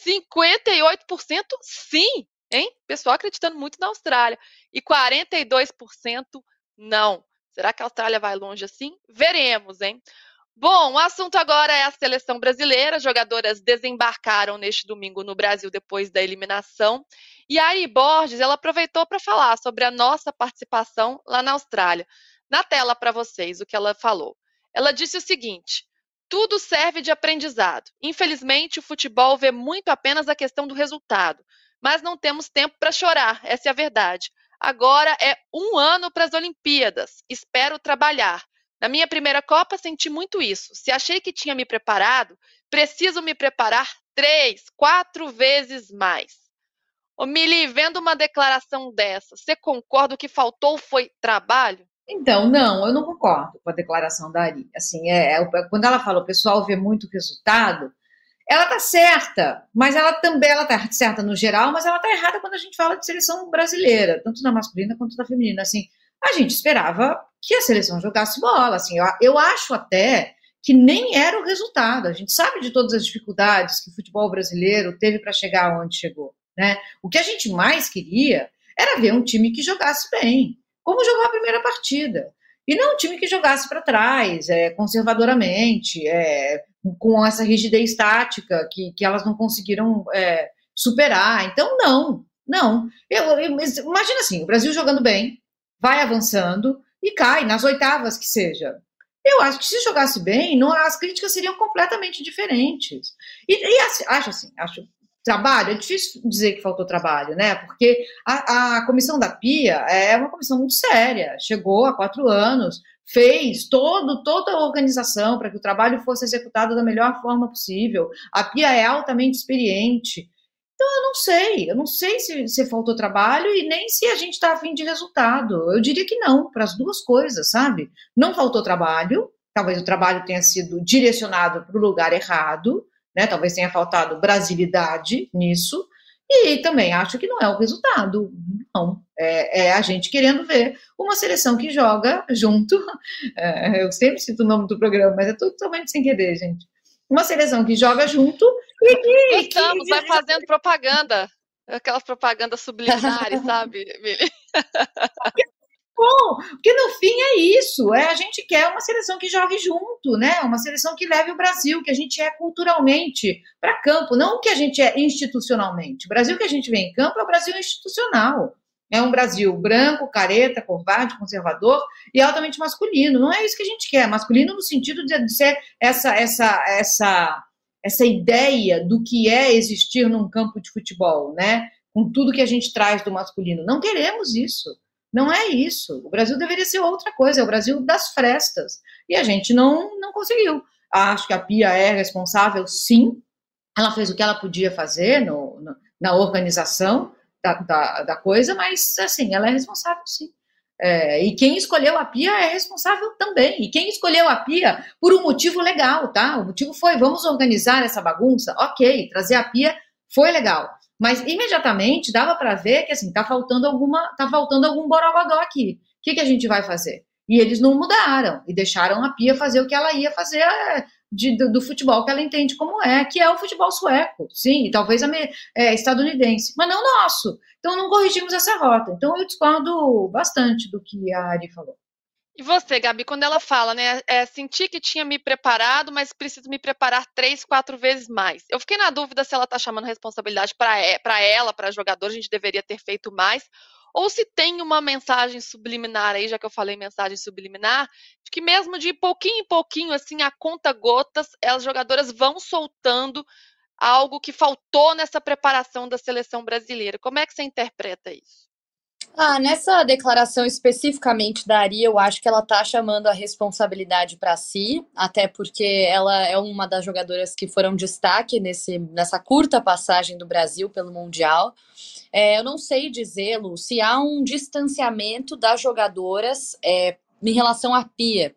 58% sim, hein? Pessoal acreditando muito na Austrália. E 42% não. Será que a Austrália vai longe assim? Veremos, hein? Bom, o assunto agora é a seleção brasileira. As jogadoras desembarcaram neste domingo no Brasil depois da eliminação. E a Ari Borges, ela aproveitou para falar sobre a nossa participação lá na Austrália. Na tela para vocês, o que ela falou. Ela disse o seguinte: tudo serve de aprendizado. Infelizmente, o futebol vê muito apenas a questão do resultado, mas não temos tempo para chorar, essa é a verdade. Agora é um ano para as Olimpíadas. Espero trabalhar. Na minha primeira Copa senti muito isso. Se achei que tinha me preparado, preciso me preparar três, quatro vezes mais. Ô Mili, vendo uma declaração dessa, você concorda que faltou foi trabalho? Então, não, eu não concordo com a declaração da Ari. Assim, é, é, quando ela fala o pessoal vê muito resultado, ela está certa, mas ela também ela está certa no geral, mas ela está errada quando a gente fala de seleção brasileira, tanto na masculina quanto na feminina. Assim, a gente esperava que a seleção jogasse bola. Assim, eu, eu acho até que nem era o resultado. A gente sabe de todas as dificuldades que o futebol brasileiro teve para chegar onde chegou. Né? O que a gente mais queria era ver um time que jogasse bem, como jogou a primeira partida. E não um time que jogasse para trás, é, conservadoramente, é, com essa rigidez tática que, que elas não conseguiram é, superar. Então, não, não. Eu, eu, imagina assim, o Brasil jogando bem, vai avançando e cai nas oitavas que seja. Eu acho que se jogasse bem, não, as críticas seriam completamente diferentes. E, e assim, acho assim, acho trabalho, é difícil dizer que faltou trabalho, né? Porque a, a comissão da Pia é uma comissão muito séria, chegou há quatro anos, fez todo, toda a organização para que o trabalho fosse executado da melhor forma possível. A Pia é altamente experiente. Então, eu não sei, eu não sei se, se faltou trabalho e nem se a gente está afim de resultado. Eu diria que não, para as duas coisas, sabe? Não faltou trabalho, talvez o trabalho tenha sido direcionado para o lugar errado, né? Talvez tenha faltado brasilidade nisso, e também acho que não é o resultado, não. É, é a gente querendo ver uma seleção que joga junto. É, eu sempre cito o nome do programa, mas é totalmente sem querer, gente. Uma seleção que joga junto e que. Estamos, vai fazendo propaganda. Aquelas propagandas subliminares, sabe, Mili? bom, porque no fim é isso, é a gente quer uma seleção que jogue junto, né? Uma seleção que leve o Brasil, que a gente é culturalmente para campo, não o que a gente é institucionalmente. O Brasil que a gente vê em campo é o Brasil institucional. É um Brasil branco, careta, covarde, conservador e altamente masculino. Não é isso que a gente quer. Masculino no sentido de ser essa essa essa essa ideia do que é existir num campo de futebol, né? Com tudo que a gente traz do masculino. Não queremos isso. Não é isso. O Brasil deveria ser outra coisa, é o Brasil das frestas. E a gente não, não conseguiu. Acho que a Pia é responsável, sim. Ela fez o que ela podia fazer no, no, na organização da, da, da, coisa, mas, assim, ela é responsável, sim. É, e quem escolheu a Pia é responsável também. E quem escolheu a Pia por um motivo legal, tá? O motivo foi: vamos organizar essa bagunça? Ok, trazer a Pia foi legal. Mas imediatamente dava para ver que assim, tá faltando alguma, tá faltando algum borogodó aqui. O que, que a gente vai fazer? E eles não mudaram e deixaram a Pia fazer o que ela ia fazer de, do, do, futebol que ela entende como é, que é o futebol sueco, sim, e talvez é, estadunidense, mas não nosso. Então não corrigimos essa rota. Então eu discordo bastante do que a Ari falou. E você, Gabi, quando ela fala, né, é, senti que tinha me preparado, mas preciso me preparar três, quatro vezes mais. Eu fiquei na dúvida se ela está chamando responsabilidade para ela, para jogador, a gente deveria ter feito mais, ou se tem uma mensagem subliminar aí, já que eu falei mensagem subliminar, de que mesmo de pouquinho em pouquinho, assim, a conta gotas, as jogadoras vão soltando algo que faltou nessa preparação da seleção brasileira. Como é que você interpreta isso? Ah, nessa declaração especificamente da Ari, eu acho que ela tá chamando a responsabilidade para si, até porque ela é uma das jogadoras que foram destaque nesse, nessa curta passagem do Brasil pelo Mundial. É, eu não sei dizê-lo se há um distanciamento das jogadoras é, em relação à Pia.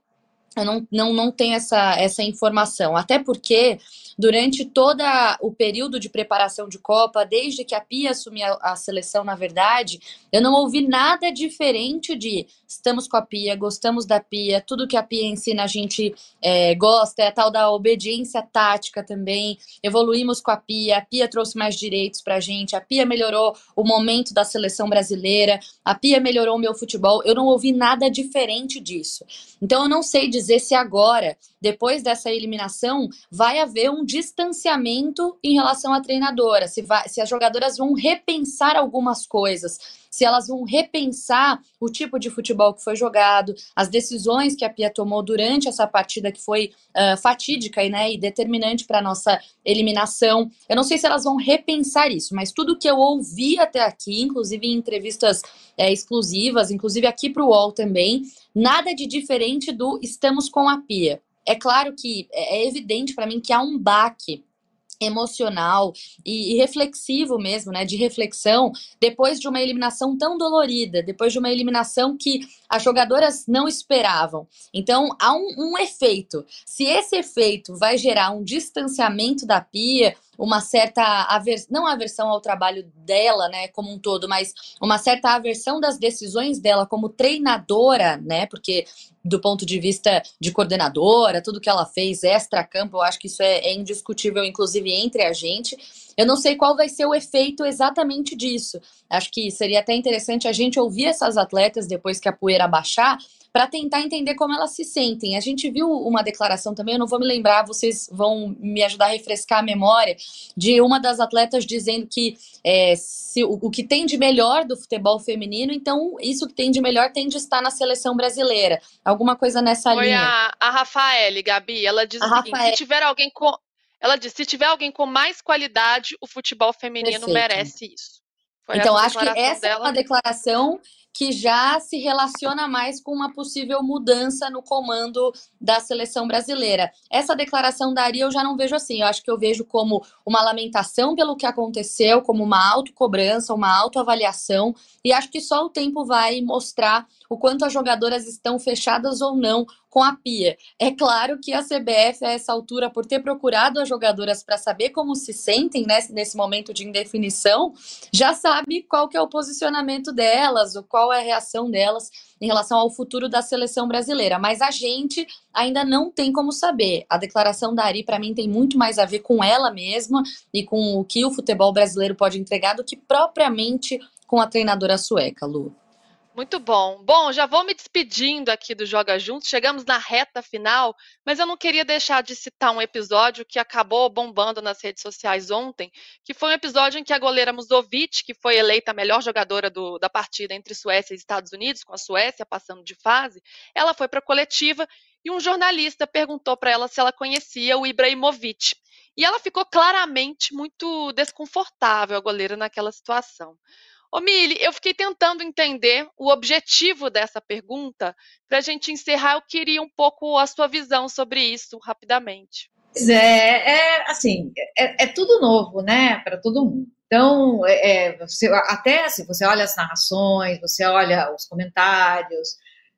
Eu não, não, não tenho essa, essa informação, até porque durante todo o período de preparação de Copa, desde que a Pia assumiu a, a, seleção, na verdade, eu não ouvi nada diferente de estamos com a Pia, gostamos da Pia, tudo que a Pia ensina a gente é, gosta, é a tal da obediência tática também, evoluímos com a Pia, a Pia trouxe mais direitos pra gente, a Pia melhorou o momento da seleção brasileira, a Pia melhorou o meu futebol, eu não ouvi nada diferente disso. Então eu não sei dizer se agora, depois dessa eliminação, vai haver um distanciamento em relação à treinadora, se, vai, se as jogadoras vão repensar algumas coisas, se elas vão repensar o tipo de futebol que foi jogado, as decisões que a Pia tomou durante essa partida que foi uh, fatídica né, e determinante para nossa eliminação. Eu não sei se elas vão repensar isso, mas tudo que eu ouvi até aqui, inclusive em entrevistas é, exclusivas, inclusive aqui para o UOL também, nada de diferente do estamos com a Pia. É claro que é, é evidente para mim que há um baque emocional e, reflexivo mesmo, né, de reflexão, depois de uma eliminação tão dolorida, depois de uma eliminação que as jogadoras não esperavam. Então, há um, um efeito. Se esse efeito vai gerar um distanciamento da Pia, uma certa aversão, não aversão ao trabalho dela, né, como um todo, mas uma certa aversão das decisões dela como treinadora, né, porque do ponto de vista de coordenadora, tudo que ela fez extra-campo, eu acho que isso é, é, indiscutível, inclusive entre a gente. Eu não sei qual vai ser o efeito exatamente disso. Acho que seria até interessante a gente ouvir essas atletas depois que a poeira baixar, para tentar entender como elas se sentem. A gente viu uma declaração também, eu não vou me lembrar, vocês vão me ajudar a refrescar a memória, de uma das atletas dizendo que é, se, o, o, que tem de melhor do futebol feminino, então isso que tem de melhor tem de estar na seleção brasileira. Alguma coisa nessa Foi linha. A, a Rafaele, Gabi, ela diz a seguinte, se tiver alguém com ela disse: se tiver alguém com mais qualidade, o futebol feminino Perfeito. merece isso. Foi então, acho que essa dela. é uma declaração que já se relaciona mais com uma possível mudança no comando da seleção brasileira. Essa declaração da Ari eu já não vejo assim. Eu acho que eu vejo como uma lamentação pelo que aconteceu, como uma autocobrança, uma autoavaliação. E acho que só o tempo vai mostrar o quanto as jogadoras estão fechadas ou não com a pia. É claro que a CBF, a essa altura, por ter procurado as jogadoras para saber como se sentem né, nesse momento de indefinição, já sabe qual que é o posicionamento delas, qual é a reação delas em relação ao futuro da seleção brasileira. Mas a gente ainda não tem como saber. A declaração da Ari, para mim, tem muito mais a ver com ela mesma e com o que o futebol brasileiro pode entregar do que propriamente com a treinadora sueca, Lu. Muito bom. Bom, já vou me despedindo aqui do Joga Juntos. Chegamos na reta final, mas eu não queria deixar de citar um episódio que acabou bombando nas redes sociais ontem, que foi um episódio em que a goleira Musovic, que foi eleita a melhor jogadora do, da partida entre Suécia e Estados Unidos, com a Suécia passando de fase, ela foi para a coletiva e um jornalista perguntou para ela se ela conhecia o Ibrahimovic. E ela ficou claramente muito desconfortável, a goleira, naquela situação. Ô, Mili, eu fiquei tentando entender o objetivo dessa pergunta. Para a gente encerrar, eu queria um pouco a sua visão sobre isso, rapidamente. É, é assim, é, é tudo novo, né, para todo mundo. Então, é, é, você, até se você olha as narrações, você olha os comentários,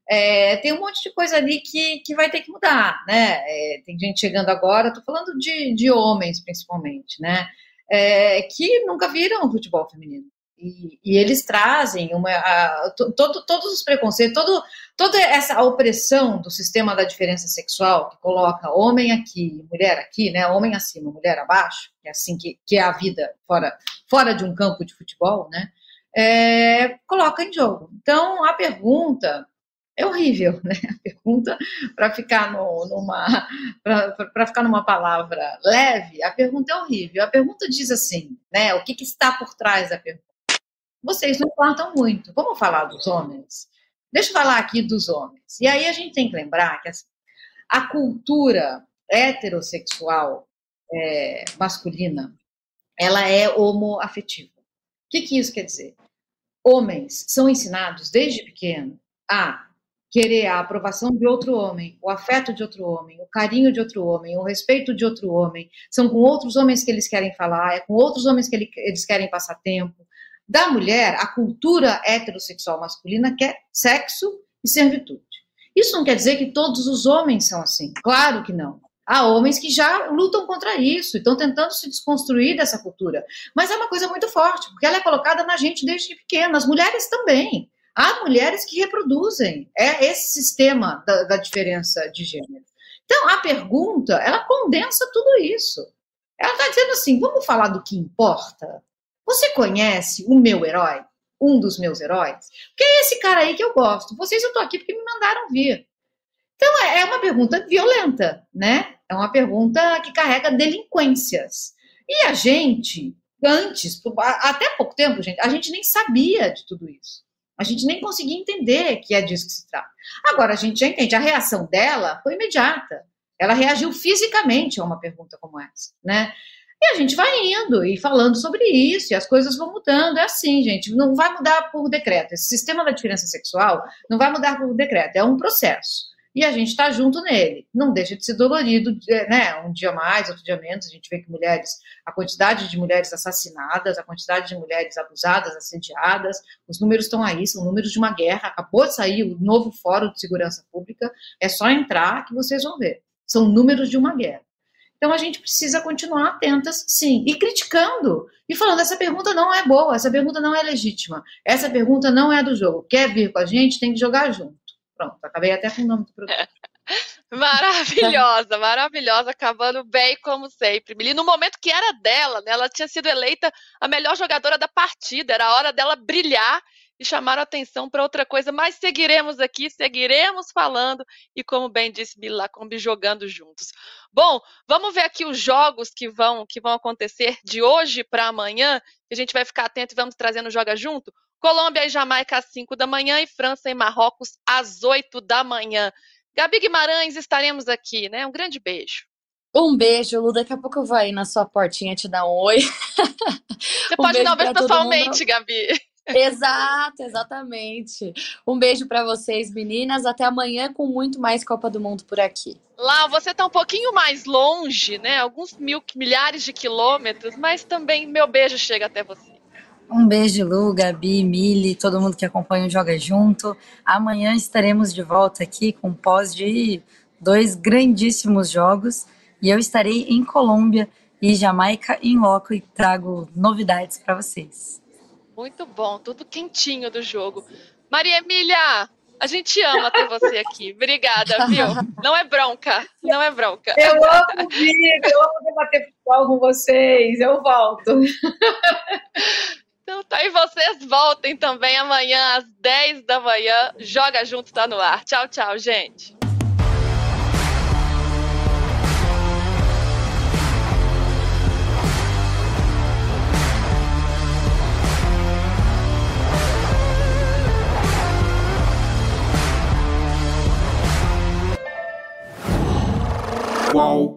é, tem um monte de coisa ali que, que vai ter que mudar, né? É, tem gente chegando agora, estou falando de, de homens principalmente, né? É, que nunca viram futebol feminino. E, e, eles trazem uma, a, todo, todos os preconceitos, todo, toda essa opressão do sistema da diferença sexual, que coloca homem aqui, mulher aqui, né, homem acima, mulher abaixo, que é assim que, que é a vida fora, fora de um campo de futebol, né, é, coloca em jogo. Então, a pergunta é horrível, né? A pergunta, para ficar numa ficar numa palavra leve, a pergunta é horrível. A pergunta diz assim, né? O que, que está por trás da pergunta? Vocês não importam muito. Vamos falar dos homens? Deixa eu falar aqui dos homens. E aí a gente tem que lembrar que a cultura heterossexual é, masculina, ela é homoafetiva. O que, que isso quer dizer? Homens são ensinados desde pequeno a querer a aprovação de outro homem, o afeto de outro homem, o carinho de outro homem, o respeito de outro homem. São com outros homens que eles querem falar, é com outros homens que eles querem passar tempo. Da mulher, a cultura heterossexual masculina quer sexo e servitude. Isso não quer dizer que todos os homens são assim. Claro que não. Há homens que já lutam contra isso estão tentando se desconstruir dessa cultura. Mas é uma coisa muito forte, porque ela é colocada na gente desde pequena. As mulheres também. Há mulheres que reproduzem. É esse sistema da, da diferença de gênero. Então, a pergunta, ela condensa tudo isso. Ela está dizendo assim: vamos falar do que importa? Você conhece o meu herói? Um dos meus heróis? Porque é esse cara aí que eu gosto. Vocês eu tô aqui porque me mandaram vir. Então é, é uma pergunta violenta, né? É uma pergunta que carrega delinquências. E a gente, antes, até pouco tempo, gente, a gente nem sabia de tudo isso. A gente nem conseguia entender que é disso que se trata. Agora a gente já entende. A reação dela foi imediata. Ela reagiu fisicamente a uma pergunta como essa, né? E a gente vai indo e falando sobre isso, e as coisas vão mudando. É assim, gente, não vai mudar por decreto. Esse sistema da diferença sexual não vai mudar por decreto, é um processo. E a gente está junto nele. Não deixa de ser dolorido, né? Um dia mais, outro dia menos. A gente vê que mulheres, a quantidade de mulheres assassinadas, a quantidade de mulheres abusadas, assediadas, os números estão aí, são números de uma guerra. Acabou de sair o novo Fórum de Segurança Pública. É só entrar que vocês vão ver. São números de uma guerra. Então a gente precisa continuar atentas, sim, e criticando e falando: essa pergunta não é boa, essa pergunta não é legítima, essa pergunta não é do jogo. Quer vir com a gente, tem que jogar junto. Pronto, acabei até com o nome do produto. Maravilhosa, maravilhosa, acabando bem como sempre. E no momento que era dela, né, ela tinha sido eleita a melhor jogadora da partida, era a hora dela brilhar e chamaram atenção para outra coisa, mas seguiremos aqui, seguiremos falando e, como bem disse Bilacombi, jogando juntos. Bom, vamos ver aqui os jogos que vão, que vão acontecer de hoje para amanhã, que a gente vai ficar atento e vamos trazendo Joga Junto. Colômbia e Jamaica às 5 da manhã e França e Marrocos às 8 da manhã. Gabi Guimarães, estaremos aqui, né? Um grande beijo. Um beijo, Lu. Daqui a pouco eu vou aí na sua portinha te dar um oi. Você um pode dar um beijo pessoalmente, Gabi. Exato, exatamente. Um beijo para vocês, meninas. Até amanhã com muito mais Copa do Mundo por aqui. Lá, você está um pouquinho mais longe, né? Alguns mil, milhares de quilômetros, mas também meu beijo chega até você. Um beijo, Lu, Gabi, Mili, todo mundo que acompanha o Joga Junto. Amanhã estaremos de volta aqui com pós de dois grandíssimos jogos e eu estarei em Colômbia e Jamaica em loco e trago novidades para vocês. Muito bom, tudo quentinho do jogo. Maria Emília, a gente ama ter você aqui. Obrigada, viu? Não é bronca, não é bronca. Eu amo vir, eu amo debater futebol com vocês. Eu volto. Então tá, e vocês voltem também amanhã às 10 da manhã. Joga junto, tá no ar. Tchau, tchau, gente. Qual?